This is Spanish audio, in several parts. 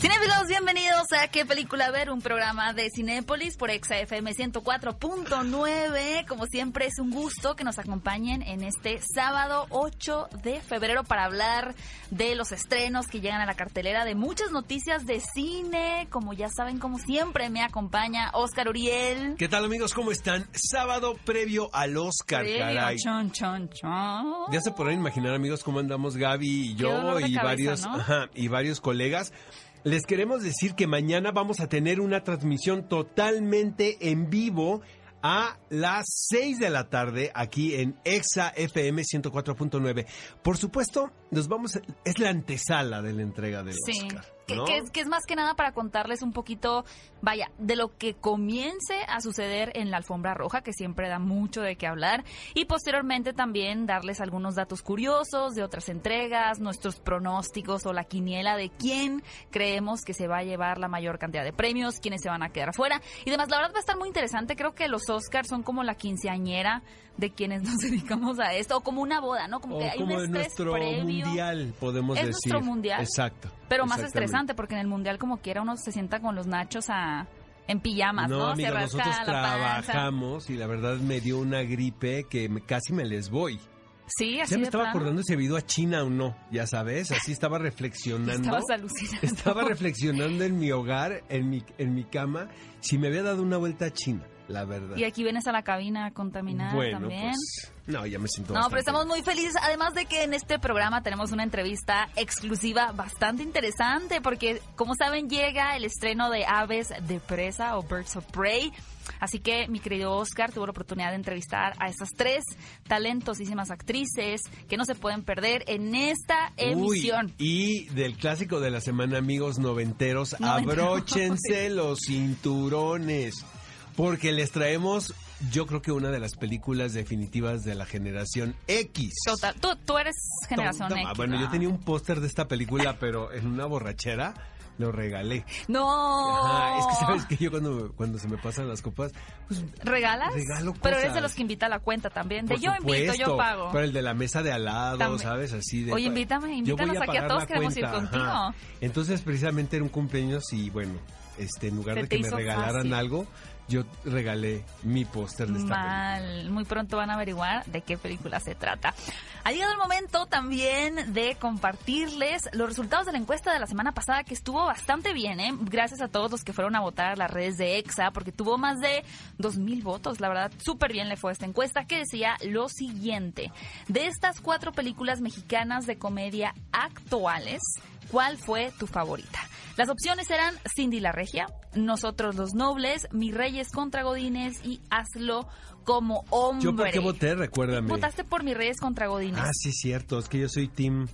Cinefilos, bienvenidos a ¿Qué película ver? Un programa de Cinépolis por ExaFM 104.9. Como siempre es un gusto que nos acompañen en este sábado 8 de febrero para hablar de los estrenos que llegan a la cartelera, de muchas noticias de cine. Como ya saben, como siempre me acompaña Oscar Uriel. ¿Qué tal amigos? ¿Cómo están? Sábado previo al Oscar, Previo, caray. chon, chon, chon. Ya se podrán imaginar amigos cómo andamos Gaby y yo y cabeza, varios ¿no? ajá, y varios colegas. Les queremos decir que mañana vamos a tener una transmisión totalmente en vivo a las 6 de la tarde aquí en Exa FM 104.9. Por supuesto, nos vamos a- es la antesala de la entrega del Sí, Oscar. Que, ¿no? que es, que es más que nada para contarles un poquito, vaya, de lo que comience a suceder en la alfombra roja, que siempre da mucho de qué hablar, y posteriormente también darles algunos datos curiosos de otras entregas, nuestros pronósticos o la quiniela de quién creemos que se va a llevar la mayor cantidad de premios, quiénes se van a quedar afuera, y demás. La verdad va a estar muy interesante, creo que los Oscars son como la quinceañera de quienes nos dedicamos a esto, o como una boda, ¿no? Como O que hay como un estrés nuestro previo. mundial, podemos Es decir. nuestro mundial, Exacto. Pero más estresante, porque en el mundial como quiera uno se sienta con los nachos a, en pijamas, ¿no? No, se amiga, rasca nosotros la panza. trabajamos y la verdad me dio una gripe que me- casi me les voy. Sí, así Ya me de estaba plano. acordando si había ido a China o no, ya sabes, así estaba reflexionando. Estabas alucinando. Estaba reflexionando en mi hogar, en mi, en mi cama, si me había dado una vuelta a China, la verdad. Y aquí vienes a la cabina contaminada bueno, también. pues, no, ya me siento No, bastante pero estamos muy felices. Además de que en este programa tenemos una entrevista exclusiva bastante interesante, porque como saben llega el estreno de Aves de Presa o Birds of Prey. Así que mi querido Oscar tuvo la oportunidad de entrevistar a estas tres talentosísimas actrices que no se pueden perder en esta Uy, emisión. y del clásico de la semana, amigos noventeros, Noventeros. abróchense los cinturones, porque les traemos, yo creo que una de las películas definitivas de la generación X. Total. Tú, tú eres generación X. Bueno, yo tenía un póster de esta película, pero en una borrachera lo regalé. No. Ajá, es que sabes que yo cuando, cuando se me pasan las copas, pues ¿Regalas? Regalo Pero eres de los que invita a la cuenta también. De por yo invito, yo pago. Pero el de la mesa de al lado, También. ¿sabes? Así de. Oye, invítame, invítanos aquí a todos, queremos ir contigo. ajá. Entonces, precisamente era un cumpleaños y bueno, este, en lugar de que me regalaran fácil. algo, yo regalé mi póster de esta. Mal. Muy pronto van a averiguar de qué película se trata. Ha llegado el momento también de compartirles los resultados de la encuesta de la semana pasada que estuvo bastante bien, ¿eh? Gracias a todos los que fueron a votar a las redes de EXA porque tuvo más de 2.000 votos. La verdad, súper bien le fue esta encuesta que decía lo siguiente. De estas cuatro películas mexicanas de comedia actuales, ¿cuál fue tu favorita? Las opciones eran Cindy la Regia, Nosotros los Nobles, Mis Reyes contra Godines y Hazlo como hombre. ¿Yo por qué voté? Recuérdame. Votaste por Mis Reyes contra Godines. Ah, sí, cierto. Es que yo soy Team.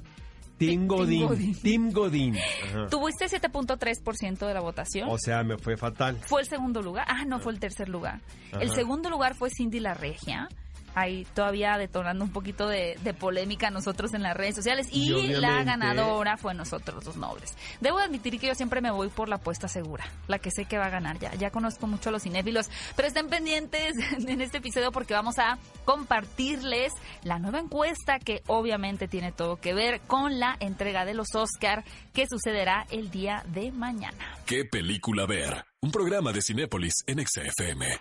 Team Godín. Team Godín. Ajá. Tuviste 7.3% de la votación. O sea, me fue fatal. Fue el segundo lugar. Ah, no, fue el tercer lugar. El segundo lugar fue Cindy la Regia. Ahí todavía detonando un poquito de, de polémica nosotros en las redes sociales. Y, la ganadora fue nosotros los nobles. Debo admitir que yo siempre me voy por la apuesta segura, la que sé que va a ganar ya. Ya conozco mucho a los cinéfilos, pero estén pendientes en este episodio porque vamos a compartirles la nueva encuesta que obviamente tiene todo que ver con la entrega de los Oscar que sucederá el día de mañana. ¿Qué película ver? Un programa de Cinépolis en XFM.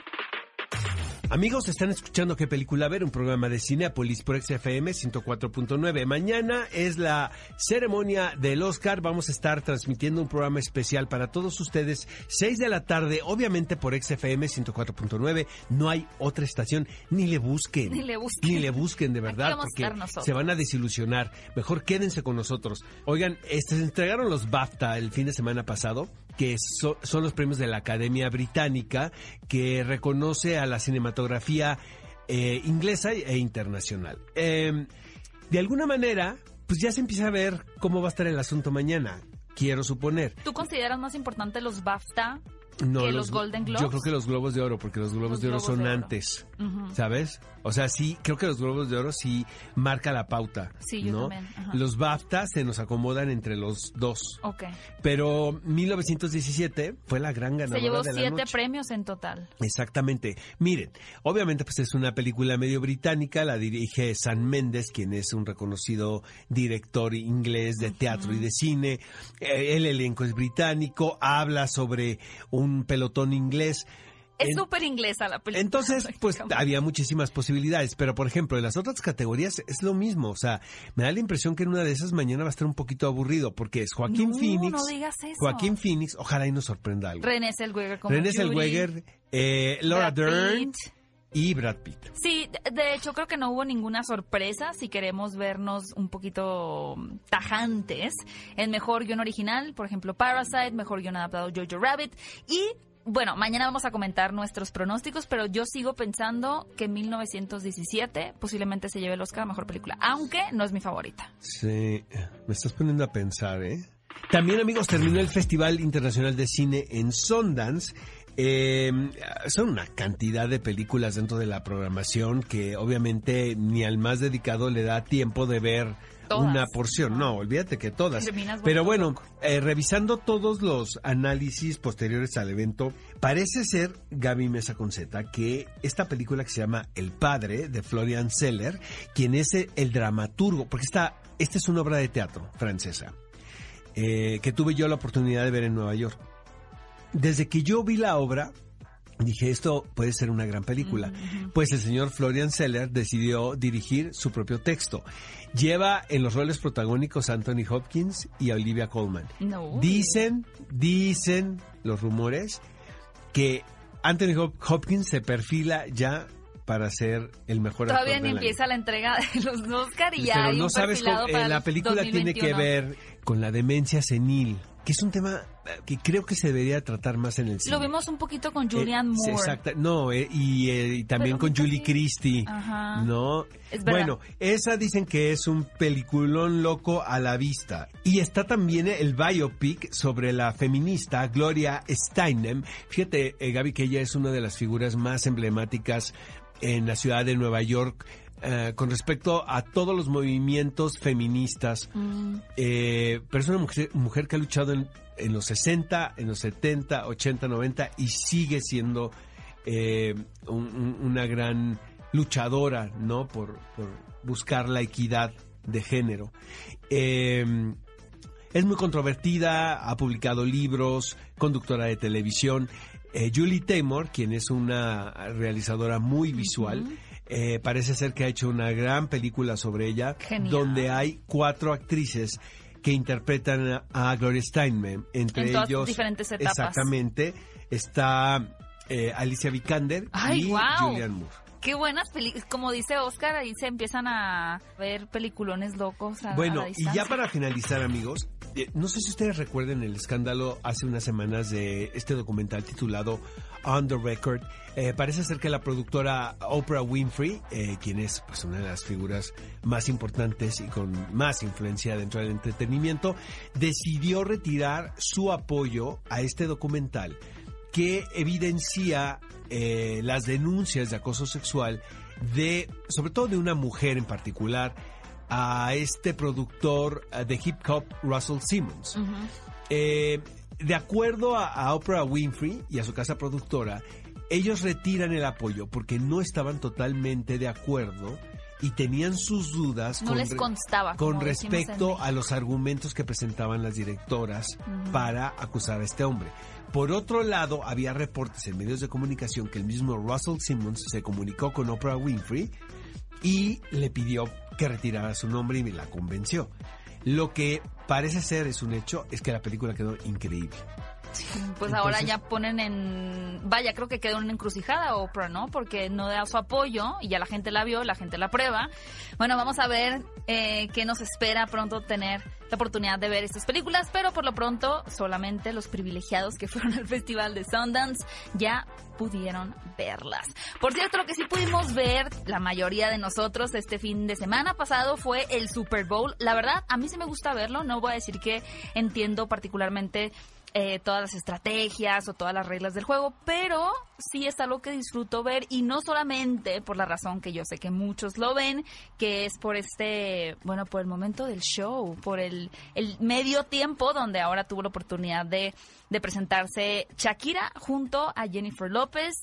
Amigos, están escuchando qué película ver, un programa de Cinepolis por XFM 104.9. Mañana es la ceremonia del Oscar. Vamos a estar transmitiendo un programa especial para todos ustedes, 6 de la tarde, obviamente por XFM 104.9. No hay otra estación, ni le busquen. Ni le busquen. Ni le busquen, de verdad, porque se van a desilusionar. Mejor quédense con nosotros. Oigan, este, se entregaron los BAFTA el fin de semana pasado que so- son los premios de la Academia Británica, que reconoce a la cinematografía eh, inglesa e internacional. Eh, de alguna manera, pues ya se empieza a ver cómo va a estar el asunto mañana, quiero suponer. ¿Tú consideras más importante los BAFTA No, que los Golden Globes? Yo creo que los Globos de Oro, porque los Globos Los de Oro Globos son de Oro. antes. ¿sabes? O sea, sí, creo que los Globos de Oro sí marca la pauta. Sí, yo ¿no? también, ajá. Los BAFTA se nos acomodan entre los dos. Ok. Pero 1917 fue la gran ganadora Se llevó de la siete noche. premios en total. Exactamente. Miren, obviamente pues es una película medio británica, la dirige San Méndez, quien es un reconocido director inglés de teatro y de cine. Eh, el elenco es británico, habla sobre un pelotón inglés. Es súper inglesa la película. entonces, pues había muchísimas posibilidades, pero por ejemplo, en las otras categorías es lo mismo, o sea, me da la impresión que en una de esas mañana va a estar un poquito aburrido, porque es Joaquín No, Phoenix, no digas eso. Joaquín Phoenix, ojalá y nos sorprenda algo. René Zellweger como René Zellweger, eh, Laura Brad Dern Pitt. y Brad Pitt. Sí, de- de hecho creo que no hubo ninguna sorpresa si queremos vernos un poquito mm, tajantes. En mejor guion original, por ejemplo, Parasite, mejor guion adaptado Jojo Rabbit y bueno, mañana vamos a comentar nuestros pronósticos, pero yo sigo pensando que 1917 posiblemente se lleve el Oscar a mejor película, aunque no es mi favorita. Sí, me estás poniendo a pensar, ¿eh? También, amigos, terminó el Festival Internacional de Cine en Sundance. Eh, son una cantidad de películas dentro de la programación que obviamente ni al más dedicado le da tiempo de ver Todas. una porción. No, olvídate que todas. Pero bueno, eh, revisando todos los análisis posteriores al evento, parece ser, Gaby Mesa Conceta, que esta película que se llama El Padre, de Florian Seller, quien es el, el dramaturgo, porque esta, esta es una obra de teatro francesa, eh, que tuve yo la oportunidad de ver en Nueva York. Desde que yo vi la obra, dije, esto puede ser una gran película. Pues el señor Florian Seller decidió dirigir su propio texto. Lleva en los roles protagónicos a Anthony Hopkins y a Olivia Colman. No. Dicen, dicen los rumores que Anthony Hop- Hopkins se perfila ya para ser el mejor Todavía actor ni del año. empieza la entrega de los Oscar y ya Pero hay no un sabes, cómo- eh, la el película tiene que 2021. ver con la demencia senil, que es un tema eh, que creo que se debería tratar más en el cine. Lo vimos un poquito con Eh, Julianne Moore. exacta- no, eh, y, eh, y también Pero con Julie. Christie. Ajá. ¿No? Es bueno, esa dicen que es un peliculón loco a la vista. Y está también el biopic sobre la feminista Gloria Steinem. Fíjate, eh, Gaby, que ella es una de las figuras más emblemáticas en la ciudad de Nueva York. Eh, con respecto a todos los movimientos feministas, Mm. eh, pero es una mujer, mujer que ha luchado en, en los 60, en los 70, 80, 90 y sigue siendo eh, un- un- una gran luchadora, ¿no? Por, por buscar la equidad de género. Eh, es muy controvertida, ha publicado libros, conductora de televisión. Julie Taymor, quien es una realizadora muy visual, eh, parece ser que ha hecho una gran película sobre ella, Genial. donde hay cuatro actrices que interpretan a, Gloria Steinem. Entre En todas ellos, diferentes etapas. Exactamente. Está eh, Alicia Vikander Ay, y guau. Julianne Moore. Qué buenas películas. Como dice Oscar, ahí se empiezan a ver peliculones locos a, a Bueno, la y ya para finalizar, amigos, eh, no sé si ustedes recuerden el escándalo hace unas semanas de este documental titulado On the Record. Eh, parece ser que la productora Oprah Winfrey, eh, quien es pues, una de las figuras más importantes y con más influencia dentro del entretenimiento, decidió retirar su apoyo a este documental que evidencia eh, las denuncias de acoso sexual de, sobre todo de una mujer en particular, a este productor de hip hop, Russell Simmons. Eh, de acuerdo a, a Oprah Winfrey y a su casa productora, ellos retiran el apoyo porque no estaban totalmente de acuerdo y tenían sus dudas No les constaba, con respecto a los argumentos que presentaban las directoras para acusar a este hombre. Por otro lado, había reportes en medios de comunicación que el mismo Russell Simmons se comunicó con Oprah Winfrey y le pidió que retirara su nombre y la convenció. Lo que parece ser es un hecho es que la película quedó increíble. Pues ahora ya ponen en... Vaya, creo que quedó en una encrucijada Oprah, ¿no? Porque no da su apoyo y ya la gente la vio, la gente la prueba. Bueno, vamos a ver eh, qué nos espera pronto tener la oportunidad de ver estas películas, pero por lo pronto solamente los privilegiados que fueron al Festival de Sundance ya pudieron verlas. Por cierto, lo que sí pudimos ver la mayoría de nosotros este fin de semana pasado fue el Super Bowl. La verdad, a mí sí me gusta verlo, no voy a decir que entiendo particularmente eh, todas las estrategias o todas las reglas del juego, pero sí es algo que disfruto ver y no solamente por la razón que yo sé que muchos lo ven, que es por este, bueno, por el momento del show, por el, el medio tiempo donde ahora tuvo la oportunidad de de presentarse Shakira junto a Jennifer López.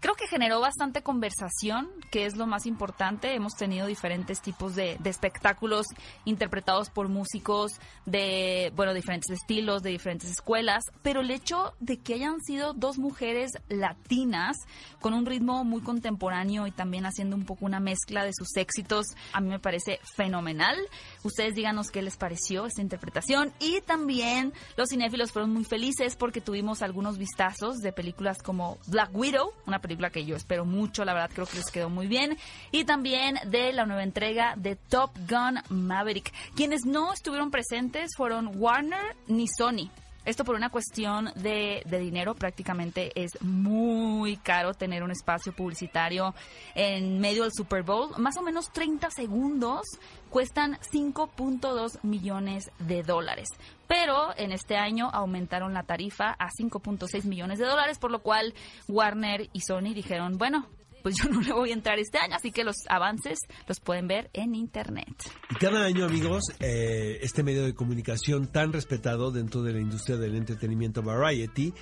Creo que generó bastante conversación, que es lo más importante. Hemos tenido diferentes tipos de, espectáculos interpretados por músicos de, bueno, diferentes estilos, de diferentes escuelas, pero el hecho de que hayan sido dos mujeres latinas con un ritmo muy contemporáneo y también haciendo un poco una mezcla de sus éxitos, a mí me parece fenomenal. Ustedes díganos qué les pareció esta interpretación y también los cinéfilos fueron muy felices porque tuvimos algunos vistazos de películas como Black Widow, una película que yo espero mucho, la verdad creo que les quedó muy bien, y también de la nueva entrega de Top Gun Maverick. Quienes no estuvieron presentes fueron Warner ni Sony. Esto por una cuestión de, de, dinero, prácticamente es muy caro tener un espacio publicitario en medio del Super Bowl. Más o menos 30 segundos cuestan 5.2 millones de dólares. Pero en este año aumentaron la tarifa a 5.6 millones de dólares, por lo cual Warner y Sony dijeron, bueno, pues yo no le voy a entrar este año, así que los avances los pueden ver en internet. Y cada año, amigos, eh, este medio de comunicación tan respetado dentro de la industria del entretenimiento Variety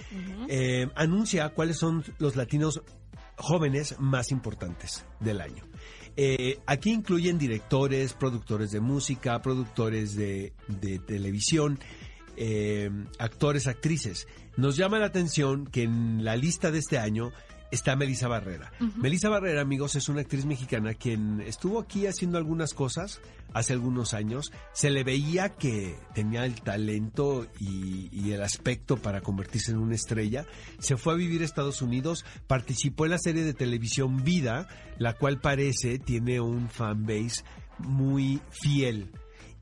eh, anuncia cuáles son los latinos jóvenes más importantes del año. Eh, aquí incluyen directores, productores de música, productores de, televisión, actores, actrices. Nos llama la atención que en la lista de este año está Melissa Barrera. Melissa Barrera, amigos, es una actriz mexicana quien estuvo aquí haciendo algunas cosas hace algunos años. Se le veía que tenía el talento y, el aspecto para convertirse en una estrella. Se fue a vivir a Estados Unidos, participó en la serie de televisión Vida, la cual parece tiene un fanbase muy fiel.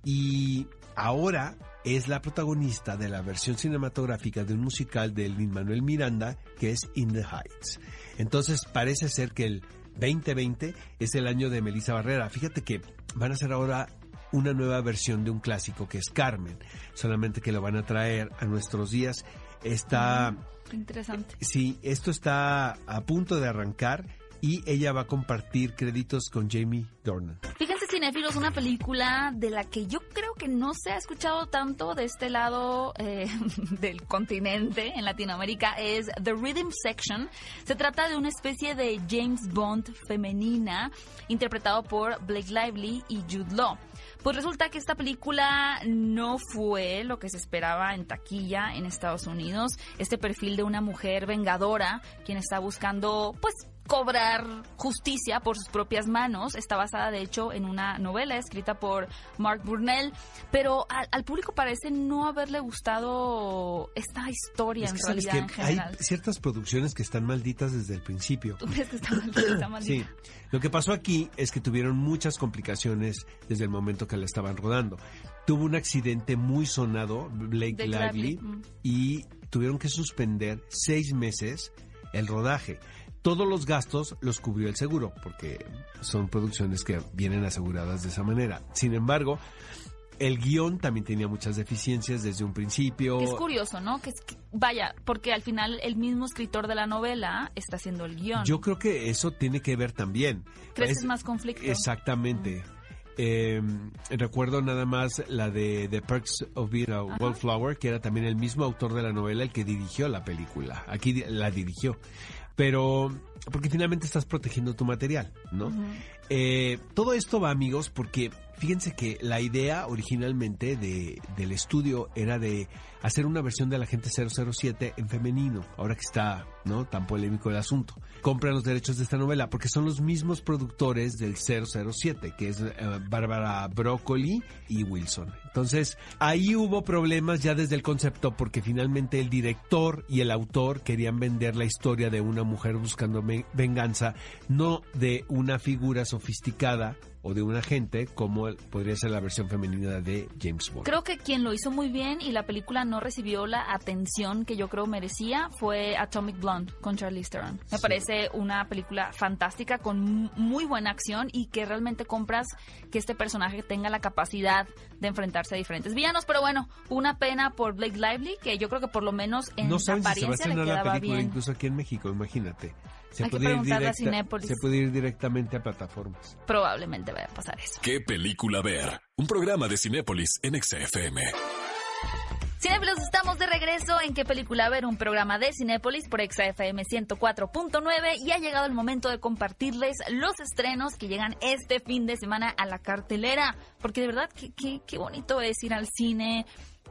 Y ahora es la protagonista de la versión cinematográfica de un musical de Lin Manuel Miranda que es In the Heights. Entonces parece ser que el 2020 es el año de Melissa Barrera. Fíjate que van a hacer ahora una nueva versión de un clásico que es Carmen, solamente que lo van a traer a nuestros días. Está... Mm, interesante. Sí, esto está a punto de arrancar y ella va a compartir créditos con Jamie Dornan. Fíjense, cinéfilos, una película de la que yo creo que no se ha escuchado tanto de este lado eh, del continente en Latinoamérica es The Rhythm Section. Se trata de una especie de James Bond femenina interpretado por Blake Lively y Jude Law. Pues resulta que esta película no fue lo que se esperaba en taquilla en Estados Unidos. Este perfil de una mujer vengadora, quien está buscando, pues, cobrar justicia por sus propias manos. Está basada, de hecho, en una novela escrita por Mark Burnell, pero al, público parece no haberle gustado esta historia en realidad. hay ciertas producciones que están malditas desde el principio. ¿Tú crees que está maldita? sí. Lo que pasó aquí es que tuvieron muchas complicaciones desde el momento que la estaban rodando. Tuvo un accidente muy sonado, Blake Lively, mm. y tuvieron que suspender seis meses el rodaje todos los gastos los cubrió el seguro, porque son producciones que vienen aseguradas de esa manera. Sin embargo, el guion también tenía muchas deficiencias desde un principio. Es curioso, ¿no? Que, vaya, porque al final el mismo escritor de la novela está haciendo el guion. Yo creo que eso tiene que ver también. ¿Crees es, más conflicto? Exactamente. Em, recuerdo nada más la de The Perks of Being a Wallflower, que era también el mismo autor de la novela el que dirigió la película. Aquí la dirigió pero porque finalmente estás protegiendo tu material, ¿no? Eh, todo esto va, amigos, porque fíjense que la idea originalmente de, del estudio era de hacer una versión de la gente 007 en femenino, ahora que está no tan polémico el asunto. Compran los derechos de esta novela porque son los mismos productores del 007, que es eh, Bárbara Broccoli y Wilson. Entonces, ahí hubo problemas ya desde el concepto porque finalmente el director y el autor querían vender la historia de una mujer buscando venganza, no de una figura sofisticada o de un agente, como podría ser la versión femenina de James Bond. Creo que quien lo hizo muy bien y la película no recibió la atención que yo creo merecía fue Atomic Blonde con Charlize Theron. Me Sí. parece una película fantástica con muy buena acción y que realmente compras que este personaje tenga la capacidad de enfrentarse a diferentes villanos. Pero bueno, una pena por Blake Lively, que yo creo que por lo menos en no saben si se va a apariencia le estrenar la quedaba película bien. incluso aquí en México, imagínate. Se Hay que puede, ir preguntarle a directa- Cinépolis. se puede ir directamente a plataformas. Probablemente vaya a pasar eso. ¿Qué película ver? Un programa de Cinépolis en XFM. Cinéfilos, estamos de regreso en qué película ver, un programa de Cinépolis por ExaFM 104.9 y ha llegado el momento de compartirles los estrenos que llegan este fin de semana a la cartelera, porque de verdad qué, qué, qué bonito es ir al cine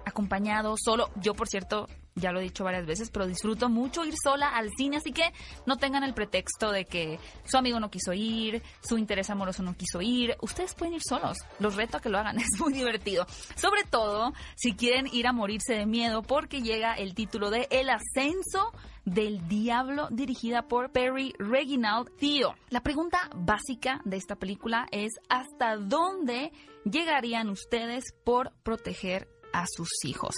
acompañado, solo. Yo, por cierto, ya lo he dicho varias veces, pero disfruto mucho ir sola al cine, así que no tengan el pretexto de que su amigo no quiso ir, su interés amoroso no quiso ir. Ustedes pueden ir solos. Los reto a que lo hagan, es muy divertido. Sobre todo si quieren ir a morirse de miedo, porque llega el título de El ascenso del diablo dirigida por Perry Reginald Theo. La pregunta básica de esta película es ¿hasta dónde llegarían ustedes por proteger a sus hijos?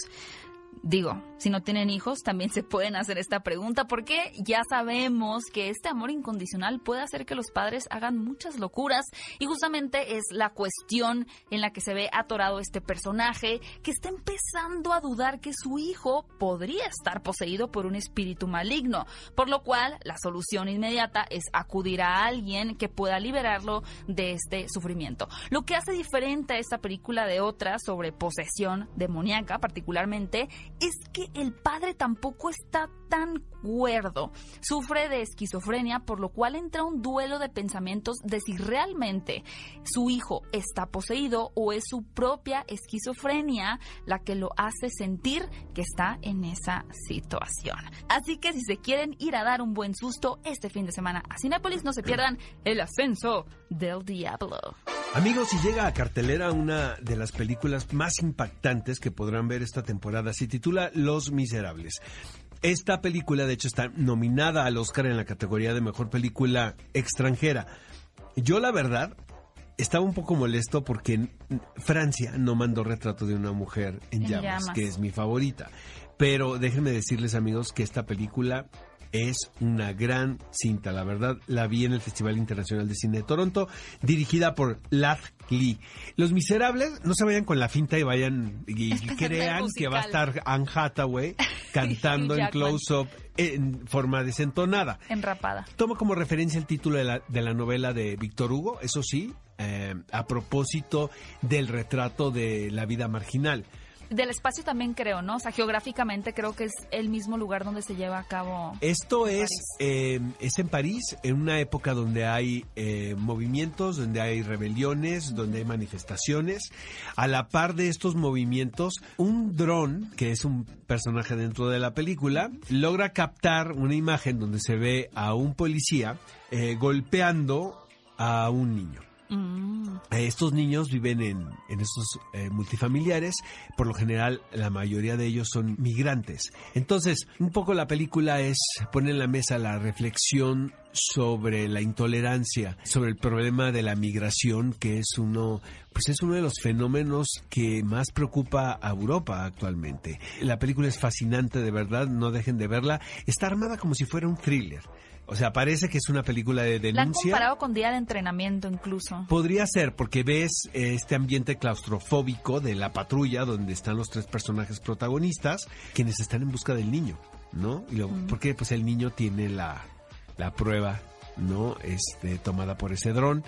Digo, si no tienen hijos, también se pueden hacer esta pregunta porque ya sabemos que este amor incondicional puede hacer que los padres hagan muchas locuras y justamente es la cuestión en la que se ve atorado este personaje que está empezando a dudar que su hijo podría estar poseído por un espíritu maligno, por lo cual la solución inmediata es acudir a alguien que pueda liberarlo de este sufrimiento. Lo que hace diferente a esta película de otras sobre posesión demoníaca particularmente es que el padre tampoco está tan cuerdo. Sufre de esquizofrenia, por lo cual entra un duelo de pensamientos de si realmente su hijo está poseído o es su propia esquizofrenia la que lo hace sentir que está en esa situación. Así que si se quieren ir a dar un buen susto este fin de semana a Cinépolis, no se pierdan el ascenso del diablo. Amigos, si llega a cartelera una de las películas más impactantes que podrán ver esta temporada, se titula Los Miserables. Esta película, de hecho, está nominada al Oscar en la categoría de Mejor Película Extranjera. Yo, la verdad, estaba un poco molesto porque en Francia no mandó retrato de una mujer en, En llamas, llamas. que es mi favorita. Pero déjenme decirles, amigos, que esta película es una gran cinta. La verdad, la vi en el Festival Internacional de Cine de Toronto, dirigida por Lath Lee. Los Miserables, no se vayan con la finta y vayan y Este crean que va a estar Anne Hathaway cantando en close-up en forma desentonada. Enrapada. Toma como referencia el título de la, de la novela de Víctor Hugo, eso sí, eh, a propósito del retrato de la vida marginal. Del espacio también creo, ¿no? O sea, geográficamente creo que es el mismo lugar donde se lleva a cabo. Esto es, eh, es en París, en una época donde hay eh, movimientos, donde hay rebeliones, donde hay manifestaciones. A la par de estos movimientos, un dron, que es un personaje dentro de la película, logra captar una imagen donde se ve a un policía eh, golpeando a un niño. Mm. Eh, Estos niños viven en, en estos eh, multifamiliares, por lo general la mayoría de ellos son migrantes. Entonces, un poco la película es poner en la mesa la reflexión sobre la intolerancia, sobre el problema de la migración, que es uno, pues es uno de los fenómenos que más preocupa a Europa actualmente. La película es fascinante, de verdad, no dejen de verla. Está armada como si fuera un thriller. O sea, parece que es una película de La han denuncia. comparado con día de entrenamiento incluso. Podría ser, porque ves eh, este ambiente claustrofóbico de la patrulla donde están los tres personajes protagonistas, quienes están en busca del niño, ¿no? Y lo, Porque pues el niño tiene la, la prueba, ¿no? Este, tomada por ese dron.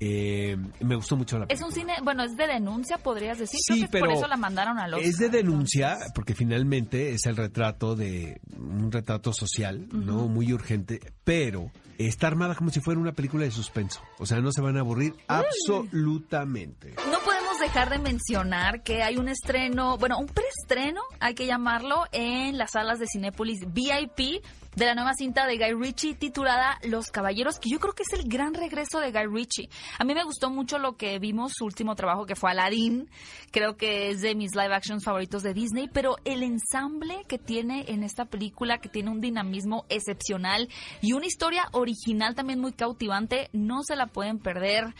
Eh, me gustó mucho la Es película. un cine, bueno, es de denuncia, podrías decir. Sí, Creo que por pero eso la mandaron a los. Es de denuncia, porque finalmente es el retrato de un retrato social, ¿no? Muy urgente, pero está armada como si fuera una película de suspenso. O sea, no se van a aburrir absolutamente. No podemos dejar de mencionar que hay un estreno, bueno, un preestreno, hay que llamarlo, en las salas de Cinépolis VIP de la nueva cinta de Guy Ritchie titulada Los Caballeros, que yo creo que es el gran regreso de Guy Ritchie. A mí me gustó mucho lo que vimos, su último trabajo que fue Aladdin, creo que es de mis live actions favoritos de Disney, pero el ensamble que tiene en esta película, que tiene un dinamismo excepcional y una historia original también muy cautivante, no se la pueden perder.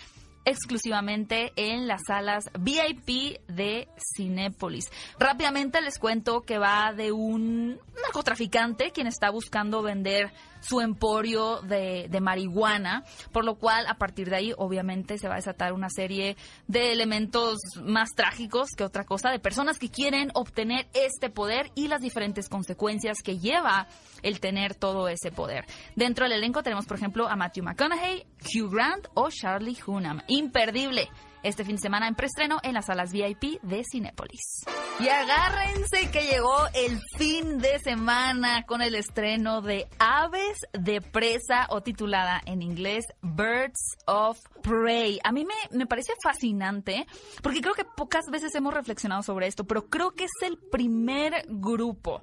Exclusivamente en las salas VIP de Cinépolis. Rápidamente les cuento que va de un narcotraficante quien está buscando vender su emporio de, de, marihuana, por lo cual a partir de ahí obviamente se va a desatar una serie de elementos más trágicos que otra cosa, de personas que quieren obtener este poder y las diferentes consecuencias que lleva el tener todo ese poder. Dentro del elenco tenemos, por ejemplo, a Matthew McConaughey, Hugh Grant o Charlie Hunnam. Imperdible este fin de semana en preestreno en las salas VIP de Cinépolis. Y agárrense que llegó el fin de semana con el estreno de Aves de Presa o titulada en inglés Birds of Prey. A mí me, me parece fascinante porque creo que pocas veces hemos reflexionado sobre esto, pero creo que es el primer grupo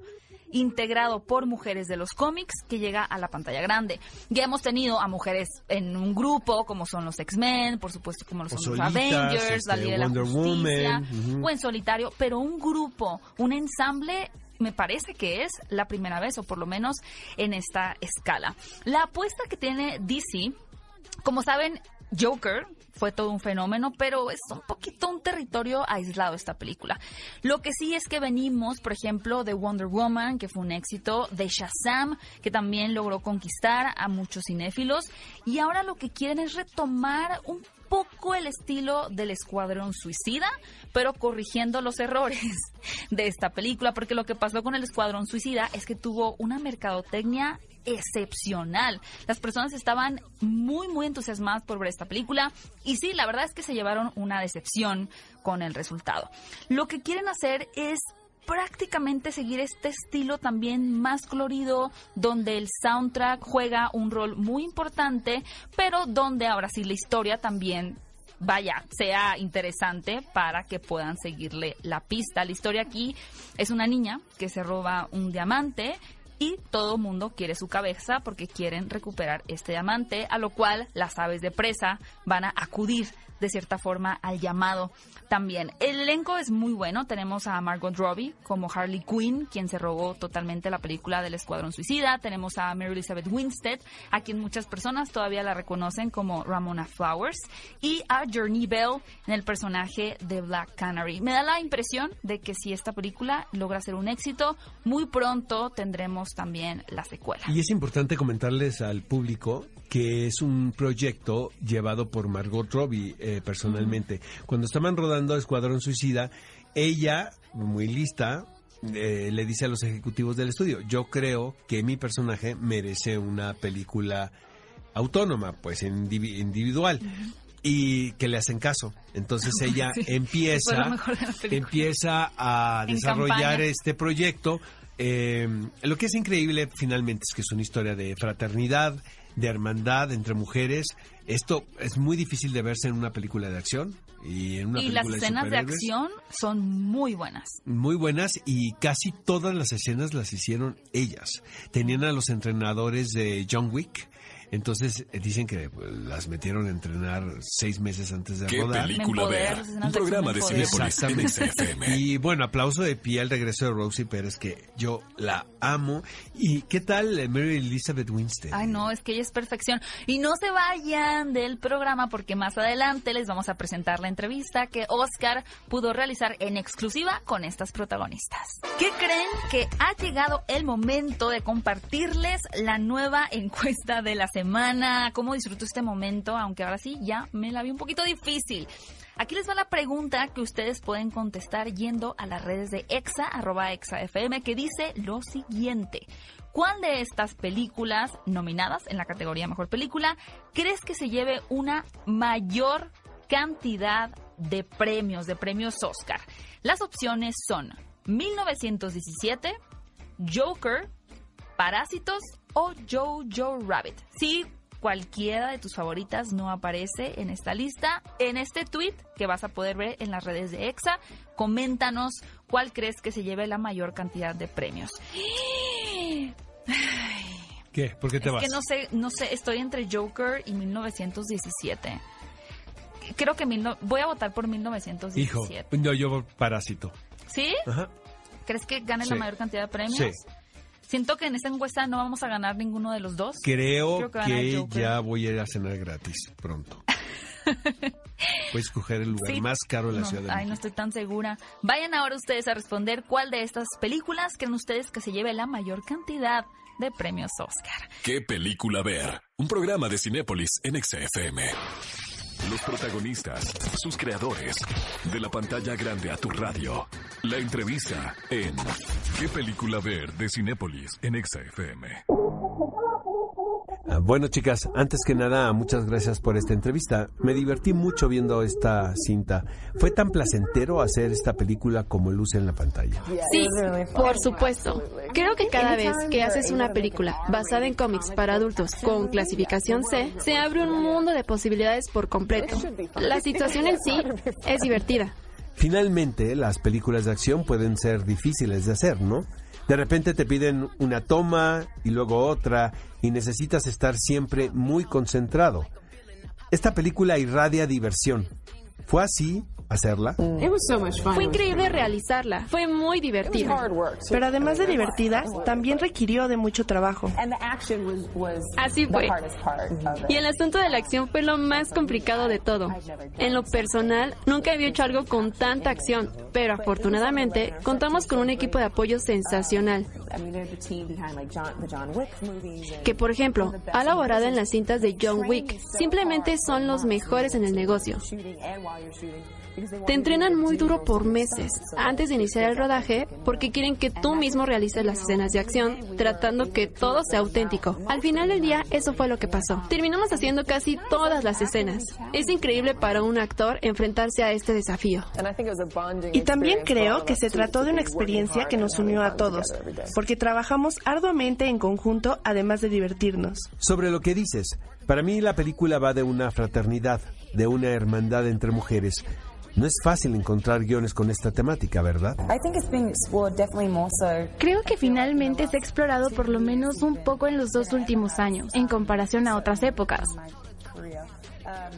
integrado por mujeres de los cómics que llega a la pantalla grande. Ya hemos tenido a mujeres en un grupo, como son los X-Men, por supuesto, como los, Avengers, la este, Liga de la Justicia, Woman, o en solitario, pero un grupo, un ensamble me parece que es la primera vez, o por lo menos en esta escala. La apuesta que tiene DC, como saben, Joker fue todo un fenómeno, pero es un poquito un territorio aislado esta película. Lo que sí es que venimos, por ejemplo, de Wonder Woman, que fue un éxito, de Shazam, que también logró conquistar a muchos cinéfilos, y ahora lo que quieren es retomar un poco el estilo del Escuadrón Suicida, pero corrigiendo los errores de esta película, porque lo que pasó con el Escuadrón Suicida es que tuvo una mercadotecnia excepcional. Las personas estaban muy, muy entusiasmadas por ver esta película y sí, la verdad es que se llevaron una decepción con el resultado. Lo que quieren hacer es prácticamente seguir este estilo también más colorido, donde el soundtrack juega un rol muy importante, pero donde ahora sí la historia también vaya, sea interesante para que puedan seguirle la pista. La historia aquí es una niña que se roba un diamante y todo mundo quiere su cabeza porque quieren recuperar este diamante, a lo cual las aves de presa van a acudir de cierta forma al llamado también. El elenco es muy bueno. Tenemos a Margot Robbie como Harley Quinn, quien se robó totalmente la película del Escuadrón Suicida. Tenemos a Mary Elizabeth Winstead, a quien muchas personas todavía la reconocen como Ramona Flowers. Y a Journey Bell en el personaje de Black Canary. Me da la impresión de que si esta película logra ser un éxito, muy pronto tendremos también la secuela. Y es importante comentarles al público que es un proyecto llevado por Margot Robbie personalmente. Cuando estaban rodando Escuadrón Suicida, ella, muy lista, eh, le dice a los ejecutivos del estudio, yo creo que mi personaje merece una película autónoma, pues indivi- individual. Y que le hacen caso. Entonces ella Sí, empieza, empieza a En desarrollar campaña. este proyecto. Eh, lo que es increíble finalmente es que es una historia de fraternidad, de hermandad entre mujeres. Esto es muy difícil de verse en una película de acción y en una y las escenas de superhéroes. acción son muy buenas. Muy buenas y casi todas las escenas las hicieron ellas. Tenían a los entrenadores de John Wick. Entonces eh, dicen que pues, las metieron a entrenar seis meses antes de ¿Qué rodar. película ver? Un programa de. Cinepolis en XFM. Y bueno, aplauso de pie al regreso de Rosie Pérez, que yo la amo. ¿Y qué tal eh, Mary Elizabeth Winstead? Ay, no, es que ella es perfección. Y no se vayan del programa porque más adelante les vamos a presentar la entrevista que Oscar pudo realizar en exclusiva con estas protagonistas. ¿Qué creen que ha llegado el momento de compartirles la nueva encuesta de la semana? ¿Cómo disfruto este momento? Aunque ahora sí ya me la vi un poquito difícil. Aquí les va la pregunta que ustedes pueden contestar yendo a las redes de exa, arroba exafm, que dice lo siguiente. ¿Cuál de estas películas nominadas en la categoría Mejor Película crees que se lleve una mayor cantidad de premios, de premios Oscar? Las opciones son 1917, Joker, Parásitos o Jojo Rabbit. Si cualquiera de tus favoritas no aparece en esta lista, en este tweet que vas a poder ver en las redes de EXA, coméntanos cuál crees que se lleve la mayor cantidad de premios. ¿Qué? ¿Por qué te es vas? que no sé, no sé, estoy entre Joker y 1917. Creo que mil no- voy a votar por Hijo, 1917. no, yo parásito. ¿Sí? Ajá. ¿Crees que gane Sí. la mayor cantidad de premios? Sí. Siento que en esta encuesta no vamos a ganar ninguno de los dos. Creo, Creo que ya voy a ir a cenar gratis pronto. Puedes escoger el lugar Sí. más caro de la No, Ciudad de ay, no estoy tan segura. Vayan ahora ustedes a responder cuál de estas películas creen ustedes que se lleve la mayor cantidad de premios Oscar. ¿Qué película ver? Un programa de Cinépolis en XFM. Los protagonistas, sus creadores, de la pantalla grande a tu radio. La entrevista en ¿Qué película ver? de Cinépolis en XFM. Ah, Bueno, chicas, antes que nada, muchas gracias por esta entrevista. Me divertí mucho viendo esta cinta. ¿Fue tan placentero hacer esta película como luce en la pantalla? Sí, por supuesto. Creo que cada vez que haces una película basada en cómics para adultos con clasificación C, se abre un mundo de posibilidades por completo. La situación en sí es divertida. Finalmente, las películas de acción pueden ser difíciles de hacer, ¿no? De repente te piden una toma y luego otra y necesitas estar siempre muy concentrado. Esta película irradia diversión. ¿Fue así hacerla? Fue increíble realizarla. Fue muy divertida. Pero además de divertida, también requirió de mucho trabajo. Así fue. Y el asunto de la acción fue lo más complicado de todo. En lo personal, nunca había hecho algo con tanta acción, pero afortunadamente contamos con un equipo de apoyo sensacional, que por ejemplo ha laborado en las cintas de John Wick. Simplemente son los mejores en el negocio. Te entrenan muy duro por meses antes de iniciar el rodaje porque quieren que tú mismo realices las escenas de acción tratando que todo sea auténtico. Al final del día eso fue lo que pasó. Terminamos haciendo casi todas las escenas. Es increíble para un actor enfrentarse a este desafío. Y también creo que se trató de una experiencia que nos unió a todos, porque trabajamos arduamente en conjunto además de divertirnos. Sobre lo que dices, para mí la película va de una fraternidad, de una hermandad entre mujeres. No es fácil encontrar guiones con esta temática, ¿verdad? I think it's being explored definitely more so Creo que finalmente se ha explorado por lo menos un poco en los dos últimos años, en comparación a otras épocas.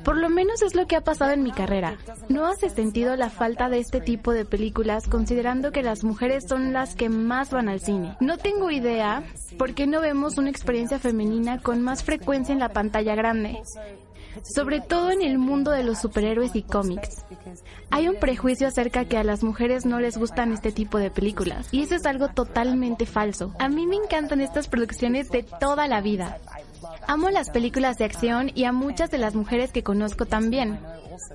Por lo menos es lo que ha pasado en mi carrera. ¿No hace sentido la falta de este tipo de películas considerando que las mujeres son las que más van al cine? No tengo idea por qué no vemos una experiencia femenina con más frecuencia en la pantalla grande. Sobre todo en el mundo de los superhéroes y cómics. Hay un prejuicio acerca que a las mujeres no les gustan este tipo de películas, y eso es algo totalmente falso. A mí me encantan estas producciones de toda la vida. Amo las películas de acción y a muchas de las mujeres que conozco también.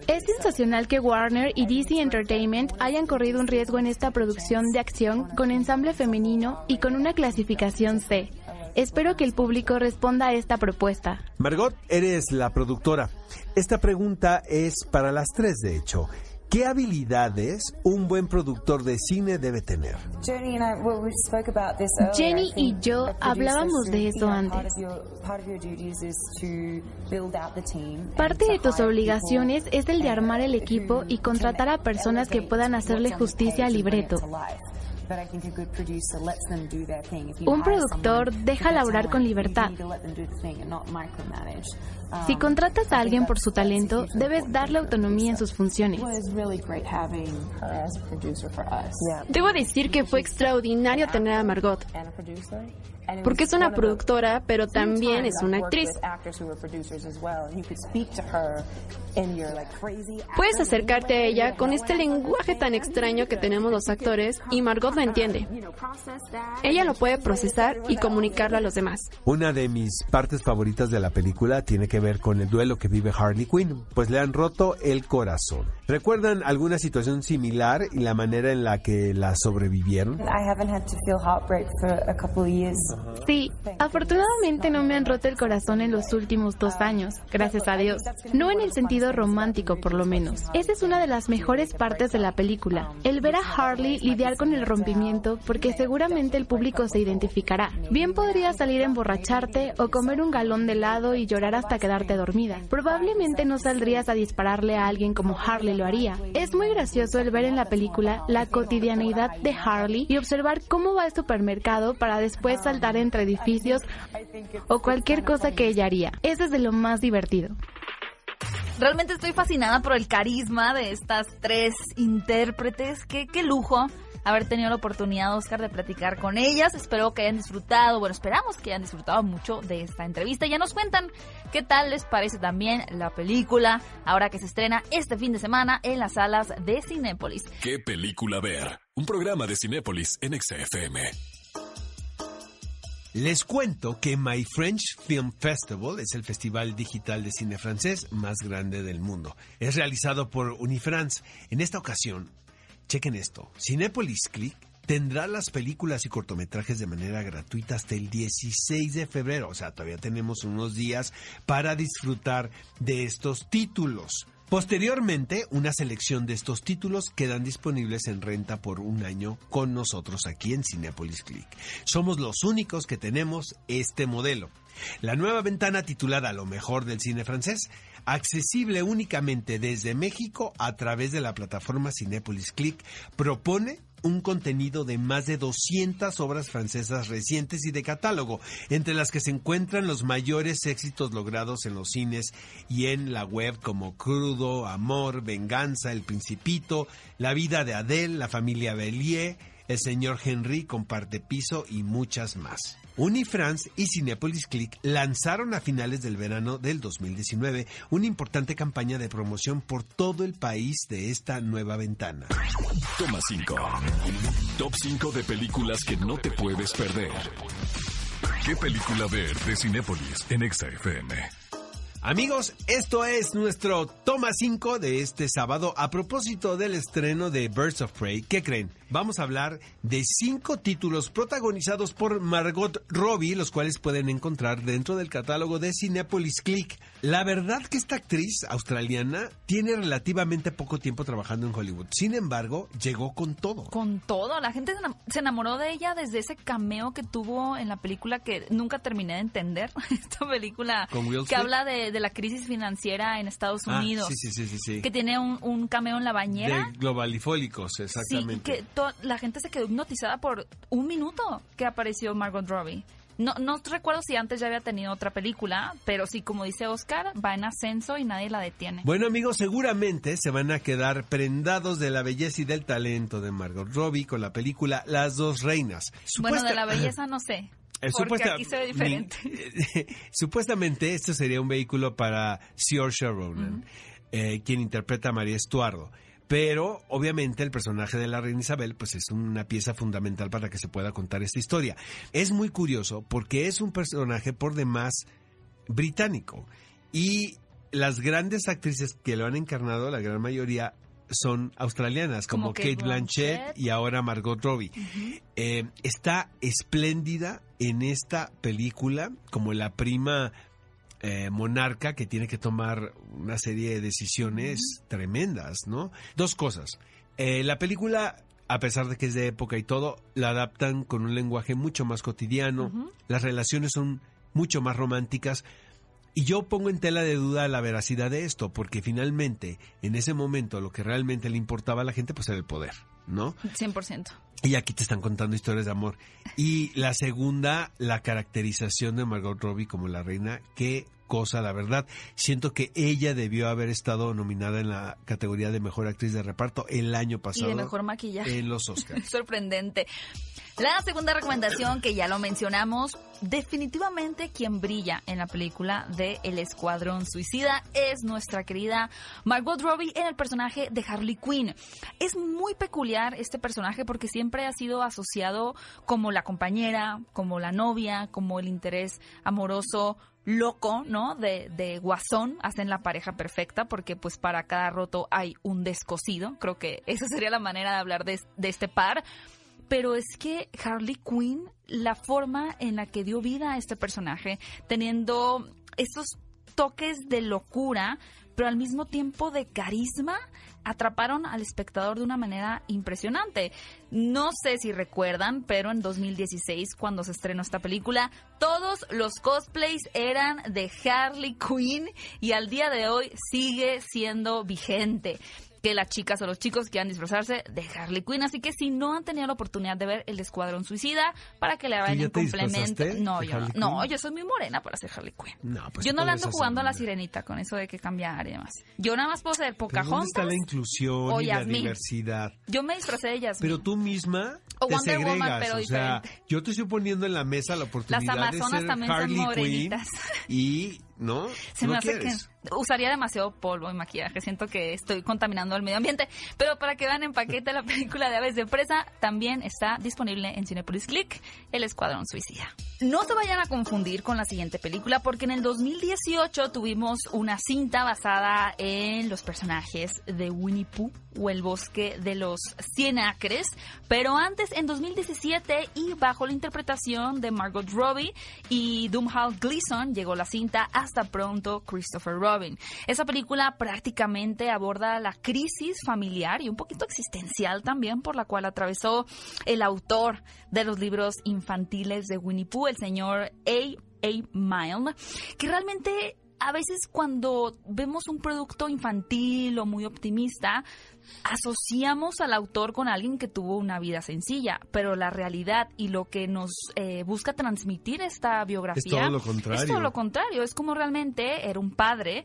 Es sensacional que Warner y DC Entertainment hayan corrido un riesgo en esta producción de acción con ensamble femenino y con una clasificación C. Espero que el público responda a esta propuesta. Margot, eres la productora. Esta pregunta es para las tres, de hecho. ¿Qué habilidades un buen productor de cine debe tener? Jenny y yo hablábamos de eso antes. Parte de tus obligaciones es el de armar el equipo y contratar a personas que puedan hacerle justicia al libreto. To life. But I think a good producer lets them do their thing. If you Un productor deja laborar con libertad. Si Um, contratas a alguien por su talento, debes darle autonomía en sus funciones. Debo decir que fue extraordinario tener a Margot, Porque es una productora, pero también es una actriz. with actors who were producers as well, and you could speak to her in your, like, crazy Puedes acercarte a ella con este lenguaje tan extraño que tenemos los actores y Margot lo entiende. Ella lo puede procesar y comunicarlo a los demás. Una de mis partes favoritas de la película tiene que ver con el duelo que vive Harley Quinn, pues le han roto el corazón. ¿Recuerdan alguna situación similar y la manera en la que la sobrevivieron? Sí, afortunadamente no me han roto el corazón en los últimos dos años, gracias a Dios. No en el sentido romántico, por lo menos. Esa es una de las mejores partes de la película, el ver a Harley lidiar con el rompimiento, porque seguramente el público se identificará. Bien podrías salir a emborracharte o comer un galón de helado y llorar hasta quedarte dormida. Probablemente no saldrías a dispararle a alguien como Harley lo haría. Es muy gracioso el ver en la película la cotidianeidad de Harley y observar cómo va al supermercado para después saltar entre edificios o cualquier cosa que ella haría. Eso es de lo más divertido. Realmente estoy fascinada por el carisma de estas tres intérpretes. Qué, qué lujo haber tenido la oportunidad, Oscar, de platicar con ellas. Espero que hayan disfrutado, bueno, esperamos que hayan disfrutado mucho de esta entrevista. Ya nos cuentan qué tal les parece también la película, ahora que se estrena este fin de semana en las salas de Cinépolis. ¿Qué película ver? Un programa de Cinépolis en XFM. Les cuento que My French Film Festival es el festival digital de cine francés más grande del mundo. Es realizado por Unifrance. En esta ocasión, chequen esto, Cinepolis Click tendrá las películas y cortometrajes de manera gratuita hasta el 16 de febrero. O sea, todavía tenemos unos días para disfrutar de estos títulos. Posteriormente, una selección de estos títulos quedan disponibles en renta por un año con nosotros aquí en Cinepolis Click. Somos los únicos que tenemos este modelo. La nueva ventana titulada Lo mejor del cine francés, accesible únicamente desde México a través de la plataforma Cinepolis Click, propone un contenido de más de 200 obras francesas recientes y de catálogo, entre las que se encuentran los mayores éxitos logrados en los cines y en la web como Crudo, Amor, Venganza, El Principito, La vida de Adele, La familia Bellier, El señor Henry, Comparte piso y muchas más. Unifrance y Cinepolis Click lanzaron a finales del verano del 2019 una importante campaña de promoción por todo el país de esta nueva ventana. Toma 5. Top 5 de películas que no te puedes perder. ¿Qué película ver de Cinépolis en XFM? Amigos, esto es nuestro toma 5 de este sábado a propósito del estreno de Birds of Prey. ¿Qué creen? Vamos a hablar de cinco títulos protagonizados por Margot Robbie, los cuales pueden encontrar dentro del catálogo de Cinepolis Click. La verdad que esta actriz australiana tiene relativamente poco tiempo trabajando en Hollywood. Sin embargo, llegó con todo. Con todo, la gente se enamoró de ella desde ese cameo que tuvo en la película que nunca terminé de entender. Esta película que habla de, la crisis financiera en Estados Ah, Unidos. sí, sí, sí, sí, sí. Que tiene un, un cameo en la bañera. De globalifólicos, Sí, exactamente. que to- la gente se quedó hipnotizada por un minuto que apareció Margot Robbie. No, no recuerdo si antes ya había tenido otra película, pero sí, como dice Oscar, va en ascenso y nadie la detiene. Bueno amigos, seguramente se van a quedar prendados de la belleza y del talento de Margot Robbie con la película Las dos reinas. bueno, de Supuesta- la belleza no sé. Eh, Porque supuesta- aquí se ve diferente. mi- Supuestamente esto sería un vehículo para Saoirse Ronan, eh, quien interpreta a María Estuardo. Pero obviamente el personaje de la reina Isabel pues es una pieza fundamental para que se pueda contar esta historia. Es muy curioso porque es un personaje por demás británico y las grandes actrices que lo han encarnado, la gran mayoría son australianas, como, Como Kate Blanchett. y ahora Margot Robbie. Eh, está espléndida en esta película como la prima eh, monarca que tiene que tomar una serie de decisiones tremendas, ¿no? Dos cosas. Eh, la película, a pesar de que es de época y todo, la adaptan con un lenguaje mucho más cotidiano. Las relaciones son mucho más románticas. Y yo pongo en tela de duda la veracidad de esto, porque finalmente, en ese momento, lo que realmente le importaba a la gente, pues era el poder, ¿no? 100%. Y aquí te están contando historias de amor. Y la segunda, la caracterización de Margot Robbie como la reina. Qué cosa, la verdad. Siento que ella debió haber estado nominada en la categoría de mejor actriz de reparto el año Y pasado. de mejor maquillaje. En los Oscars. Sorprendente. La segunda recomendación, que ya lo mencionamos, definitivamente quien brilla en la película de El Escuadrón Suicida es nuestra querida Margot Robbie en el personaje de Harley Quinn. Es muy peculiar este personaje porque siempre ha sido asociado como la compañera, como la novia, como el interés amoroso loco, ¿no? De, guasón, hacen la pareja perfecta porque pues para cada roto hay un descosido. Creo que esa sería la manera de hablar de este par. Pero es que Harley Quinn, la forma en la que dio vida a este personaje, teniendo esos toques de locura, pero al mismo tiempo de carisma, atraparon al espectador de una manera impresionante. No sé si recuerdan, pero en 2016, cuando se estrenó esta película, todos los cosplays eran de Harley Quinn y al día de hoy sigue siendo vigente. Que las chicas o los chicos quieran disfrazarse de Harley Quinn. Así que si no han tenido la oportunidad de ver El Escuadrón Suicida, para que le hagan un complemento. No, de yo no. Harley No, Quinn? yo soy muy morena para ser Harley Quinn. No, pues yo no le podrías ando jugando a la sirenita con eso de que cambiar y demás. Yo nada más puedo ser Pero ¿Dónde Pocahontas. está la inclusión o y la diversidad? Yo me disfracé de Yasmín. Pero tú misma O te Wonder segregas, Woman, pero o sea, diferente. yo te estoy poniendo en la mesa la oportunidad de Amazonas ser también son Harley Quinn morenitas. y no, Se no me hace quieres. que usaría demasiado polvo y maquillaje. Siento que estoy contaminando el medio ambiente. Pero para que vean en paquete la película de Aves de Presa, también está disponible en Cinepolis Click, El Escuadrón Suicida. No se vayan a confundir con la siguiente película, porque en el 2018 tuvimos una cinta basada en los personajes de Winnie Pooh o El Bosque de los Cien Acres. Pero antes, en 2017, y bajo la interpretación de Margot Robbie y Doomhall Gleason, llegó la cinta Hasta pronto, Christopher Robin. Esa película prácticamente aborda la crisis familiar y un poquito existencial también por la cual atravesó el autor de los libros infantiles de Winnie Pooh, el señor A. A. Milne, que realmente a veces cuando vemos un producto infantil o muy optimista, asociamos al autor con alguien que tuvo una vida sencilla, pero la realidad y lo que nos eh, busca transmitir esta biografía todo lo contrario. Es todo lo contrario, es como realmente era un padre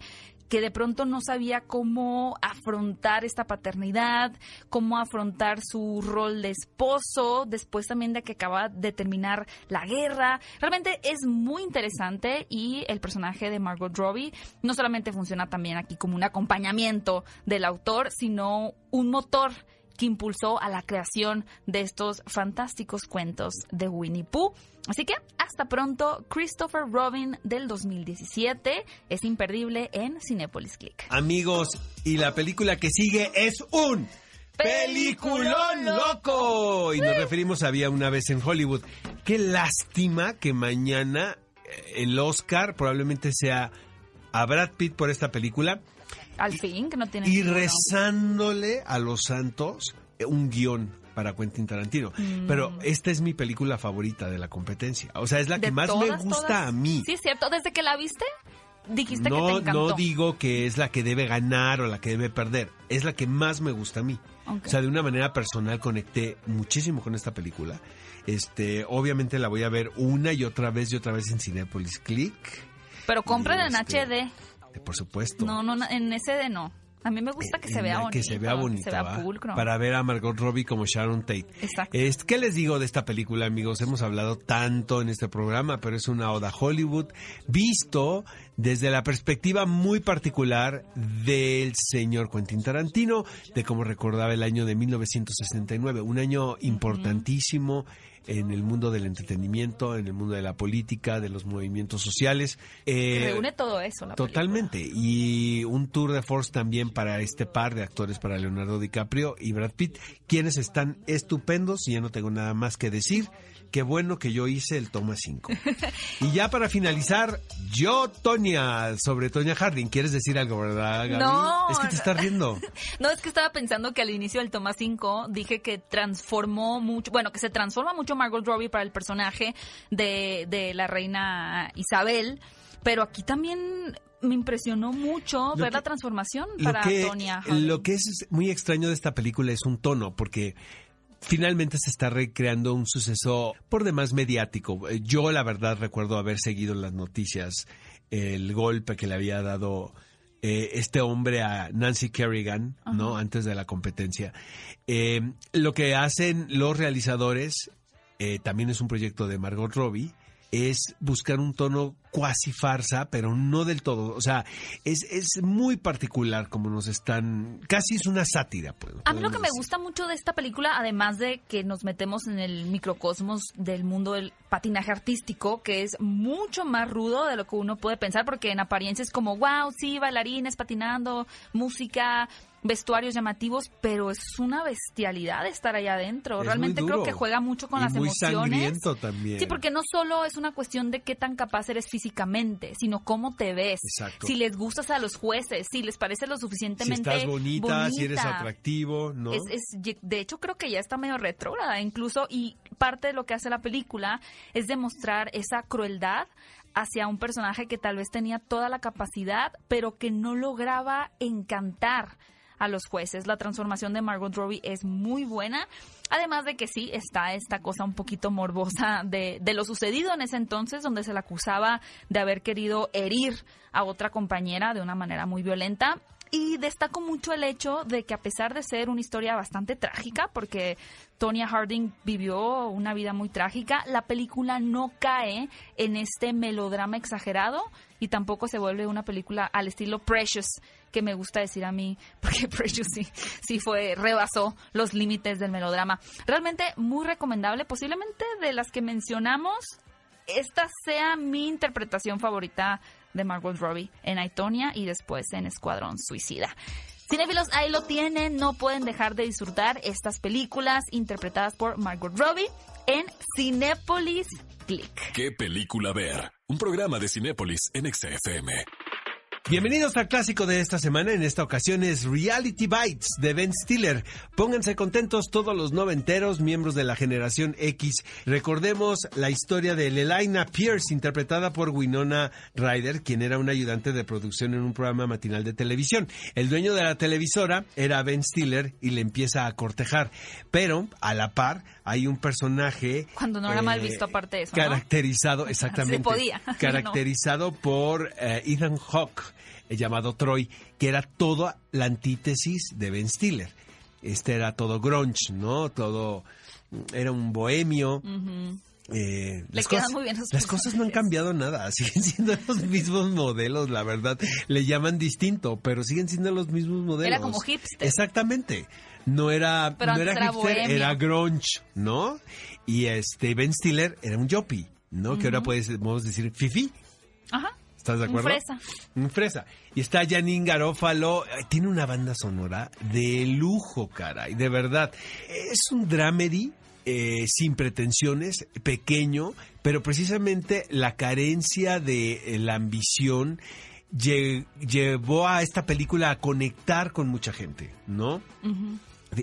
que de pronto no sabía cómo afrontar esta paternidad, cómo afrontar su rol de esposo, después también de que acaba de terminar la guerra. Realmente es muy interesante y el personaje de Margot Robbie no solamente funciona también aquí como un acompañamiento del autor, sino un motor que impulsó a la creación de estos fantásticos cuentos de Winnie Pooh. Así que hasta pronto, Christopher Robin del 2017 es imperdible en Cinepolis Click. Amigos, y la película que sigue es un peliculón loco. Y nos referimos a Había una vez en Hollywood. Qué lástima que mañana eh, el Oscar probablemente sea a Brad Pitt por esta película Al fin, que no tiene y ninguno. rezándole a los santos eh, un guion para Quentin Tarantino. Mm. Pero esta es mi película favorita de la competencia. O sea, es la que más todas, me gusta todas. a mí. Sí, es cierto. Desde que la viste, dijiste que te No, encantó. no digo que es la que debe ganar o la que debe perder. Es la que más me gusta a mí. O sea, de una manera personal conecté muchísimo con esta película. Este, obviamente la voy a ver una y otra vez y otra vez en Cinepolis Click. Pero cómprala en Este, HD. Por supuesto. No, no, no, en SD no. A mí me gusta que se vea la bonito. Que se vea pulcro. Para ver a Margot Robbie como Sharon Tate. Exacto. Es- ¿Qué les digo de esta película, amigos? Hemos hablado tanto en este programa, pero es una oda Hollywood visto desde la perspectiva muy particular del señor Quentin Tarantino, de cómo recordaba el año de 1969, un año importantísimo en el mundo del entretenimiento, en el mundo de la política, de los movimientos sociales. Eh, Reúne todo eso. La Totalmente. Y un tour de force también para este par de actores, para Leonardo DiCaprio y Brad Pitt, quienes están estupendos y ya no tengo nada más que decir. Qué bueno que yo hice el toma 5. y ya para finalizar, yo, Tonia, sobre Tonia Harding. ¿Quieres decir algo, verdad, Gaby? No, Es que te estás riendo. No, es que estaba pensando que al inicio del toma 5 dije que transformó mucho, bueno, que se transforma mucho Margot Robbie para el personaje de, de la reina Isabel, pero aquí también me impresionó mucho Lo ver que- la transformación para Harding. lo que es muy extraño de esta película es un tono, porque finalmente se está recreando un suceso por demás mediático. Eh, Yo, la verdad, recuerdo haber seguido en las noticias el golpe que le había dado eh, este hombre a Nancy Kerrigan, ¿no? Antes de la competencia. Eh, lo que hacen los realizadores, eh, también es un proyecto de Margot Robbie, es buscar un tono cuasi farsa, pero no del todo. O sea, es, es muy particular como nos están... Casi es una sátira, pues. A mí lo que me gusta mucho de esta película, además de que nos metemos en el microcosmos del mundo del patinaje artístico, que es mucho más rudo de lo que uno puede pensar, porque en apariencia es como, wow, sí, bailarines patinando, música, vestuarios llamativos, pero es una bestialidad estar allá adentro. Es Realmente creo que juega mucho con Y las muy emociones. sangriento también. Sí, porque no solo es una cuestión de qué tan capaz eres físicamente, sino cómo te ves. Exacto. Si les gustas a los jueces, si les parece lo Si suficientemente estás bonita, si eres atractivo, ¿no? Es, es- de hecho, creo que ya está medio retrógrada incluso y parte de lo que hace la película es demostrar esa crueldad hacia un personaje que tal vez tenía toda la capacidad, pero que no lograba encantar a los jueces. La transformación de Margot Robbie es muy buena. Además de que sí, está esta cosa un poquito morbosa de, de, lo sucedido en ese entonces, donde se la acusaba de haber querido herir a otra compañera de una manera muy violenta. Y destaco mucho el hecho de que a pesar de ser una historia bastante trágica, porque Tonya Harding vivió una vida muy trágica, la película no cae en este melodrama exagerado y tampoco se vuelve una película al estilo Precious, que me gusta decir a mí, porque Precious sí, sí fue, rebasó los límites del melodrama. Realmente muy recomendable, posiblemente de las que mencionamos, esta sea mi interpretación favorita de Margot Robbie en Aitonia y después en Escuadrón Suicida. Cinefilos, ahí lo tienen, no pueden dejar de disfrutar estas películas interpretadas por Margot Robbie en Cinépolis Click. ¿Qué película ver? Un programa de Cinépolis en XFM. Bienvenidos al clásico de esta semana. En esta ocasión es Reality Bites de Ben Stiller. Pónganse contentos todos los noventeros, miembros de la generación X. Recordemos la historia de Lelaina Pierce, interpretada por Winona Ryder, quien era un ayudante de producción en un programa matinal de televisión. El dueño de la televisora era Ben Stiller y le empieza a cortejar. Pero, a la par, hay un personaje... Cuando no era eh, mal visto aparte de eso, Caracterizado, ¿no? exactamente. Se podía. Caracterizado no. por eh, Ethan Hawke llamado Troy, que era toda la antítesis de Ben Stiller. Este era todo grunge, ¿no? Todo era un bohemio. Uh -huh. Eh, Le las, quedan cosas, muy bien los las cosas no han cambiado nada, siguen siendo los mismos modelos, la verdad. Le llaman distinto, pero siguen siendo los mismos modelos. Era como hipster. Exactamente. No era, Pero no era hipster, era grunge, ¿no? Y este Ben Stiller era un yoppie, ¿no? Que ahora podemos decir fifi. Ajá. ¿Estás de Un acuerdo? fresa. Un fresa. Y está Janine Garófalo. Tiene una banda sonora de lujo, caray. De verdad. Es un dramedy eh, sin pretensiones, pequeño, pero precisamente la carencia de eh, la ambición lle- llevó a esta película a conectar con mucha gente, ¿no?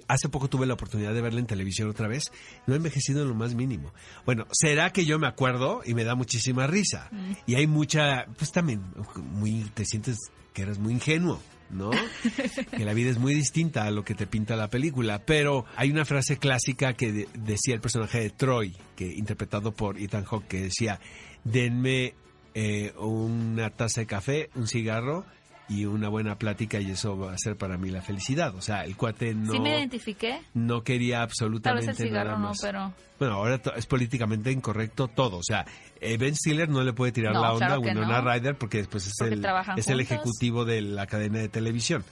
Hace poco tuve la oportunidad de verla en televisión otra vez. No ha envejecido en lo más mínimo. Bueno, será que yo me acuerdo y me da muchísima risa. Y hay mucha, pues también, muy, te sientes que eres muy ingenuo, ¿no? que la vida es muy distinta a lo que te pinta la película. Pero hay una frase clásica que de- decía el personaje de Troy, que interpretado por Ethan Hawke, que decía, denme eh, una taza de café, un cigarro y una buena plática y eso va a ser para mí la felicidad. O sea, el cuate no, Sí me identifiqué. no quería Tal vez absolutamente el cigarro nada no, más. pero... Bueno, ahora es políticamente incorrecto todo. O sea, eh, Ben Stiller no le puede tirar No, la onda claro a Winona no. Ryder porque después es, Porque el, es el ejecutivo de la cadena de televisión.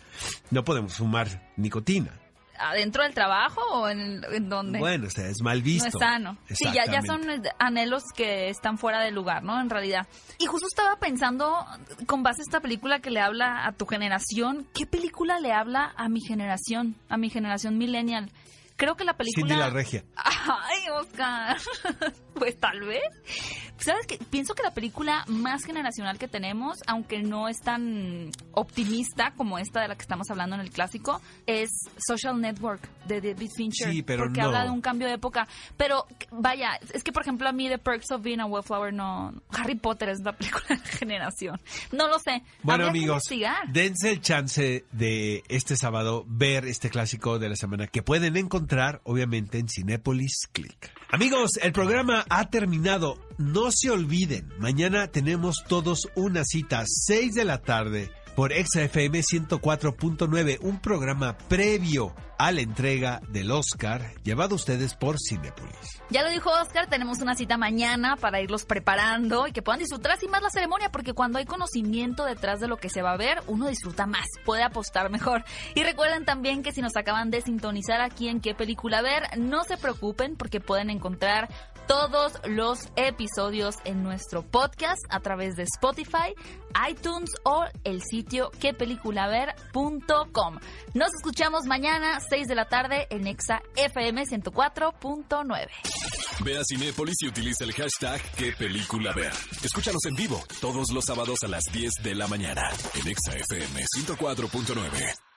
No podemos fumar nicotina. ¿Adentro del trabajo o en, en dónde? Bueno, o sea, es mal visto. No es sano. Sí, ya, ya son anhelos que están fuera de lugar, ¿no? En realidad. Y justo estaba pensando, con base a esta película que le habla a tu generación, ¿qué película le habla a mi generación, a mi generación millennial? Creo que la película... Cindy la regia. Ay, Oscar. pues tal vez. ¿Sabes qué? Pienso que la película más generacional que tenemos, aunque no es tan optimista como esta de la que estamos hablando en el clásico, es Social Network de David Fincher. Sí, pero Porque no. habla de un cambio de época. Pero vaya, es que por ejemplo a mí The Perks of Being a Wallflower no... Harry Potter es una película de generación. No lo sé. Bueno, Habría amigos, dense el chance de este sábado ver este clásico de la semana que pueden encontrar, obviamente, en Cinépolis Click. Amigos, el programa ha terminado. No se olviden, mañana tenemos todos una cita, 6 de la tarde, por XFM 104.9, un programa previo a la entrega del Oscar, llevado a ustedes por Cinépolis. Ya lo dijo Oscar, tenemos una cita mañana para irlos preparando y que puedan disfrutar así más la ceremonia, porque cuando hay conocimiento detrás de lo que se va a ver, uno disfruta más, puede apostar mejor. Y recuerden también que si nos acaban de sintonizar aquí en qué película ver, no se preocupen porque pueden encontrar todos los episodios en nuestro podcast a través de Spotify, iTunes o el sitio quepeliculaver.com. Nos escuchamos mañana, 6 de la tarde, en Exa FM 104.9. Ve a Cinépolis y utiliza el hashtag qué película ver. Escúchanos en vivo todos los sábados a las 10 de la mañana en Exa FM 104.9.